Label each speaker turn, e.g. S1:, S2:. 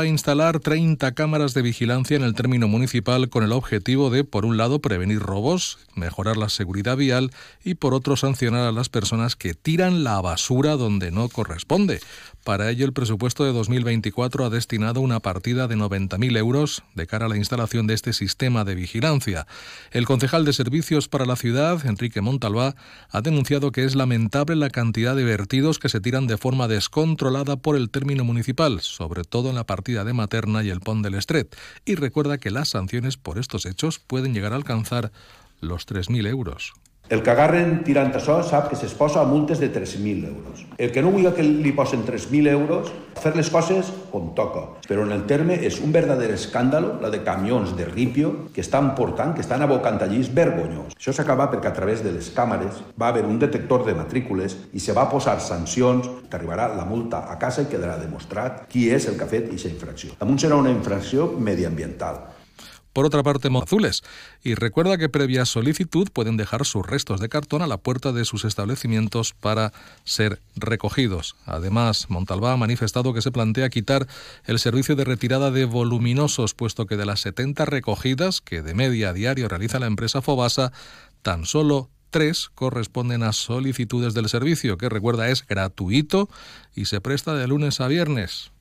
S1: a instalar 30 cámaras de vigilancia en el término municipal con el objetivo de, por un lado, prevenir robos, mejorar la seguridad vial y, por otro, sancionar a las personas que tiran la basura donde no corresponde. Para ello, el presupuesto de 2024 ha destinado una partida de 90.000 euros de cara a la instalación de este sistema de vigilancia. El concejal de Servicios para la ciudad, Enrique Montalbá, ha denunciado que es lamentable la cantidad de vertidos que se tiran de forma descontrolada por el término municipal, sobre todo en la de Materna y el Pont del Estret, y recuerda que las sanciones por estos hechos pueden llegar a alcanzar los 3.000 euros.
S2: El que agarren tirant això sap que s'exposa a multes de 3.000 euros. El que no vulgui que li posen 3.000 euros, fer les coses com toca. Però en el terme és un verdader escàndalo, la de camions de ripio que estan portant, que estan abocant allí, és vergonyós. Això s'acaba perquè a través de les càmeres va haver un detector de matrícules i se va posar sancions, que arribarà la multa a casa i quedarà demostrat qui és el que ha fet aquesta infracció. Damunt serà una infracció mediambiental.
S1: Por otra parte, azules. Y recuerda que previa solicitud pueden dejar sus restos de cartón a la puerta de sus establecimientos para ser recogidos. Además, Montalbá ha manifestado que se plantea quitar el servicio de retirada de voluminosos, puesto que de las 70 recogidas que de media a diario realiza la empresa Fobasa, tan solo tres corresponden a solicitudes del servicio, que recuerda es gratuito y se presta de lunes a viernes.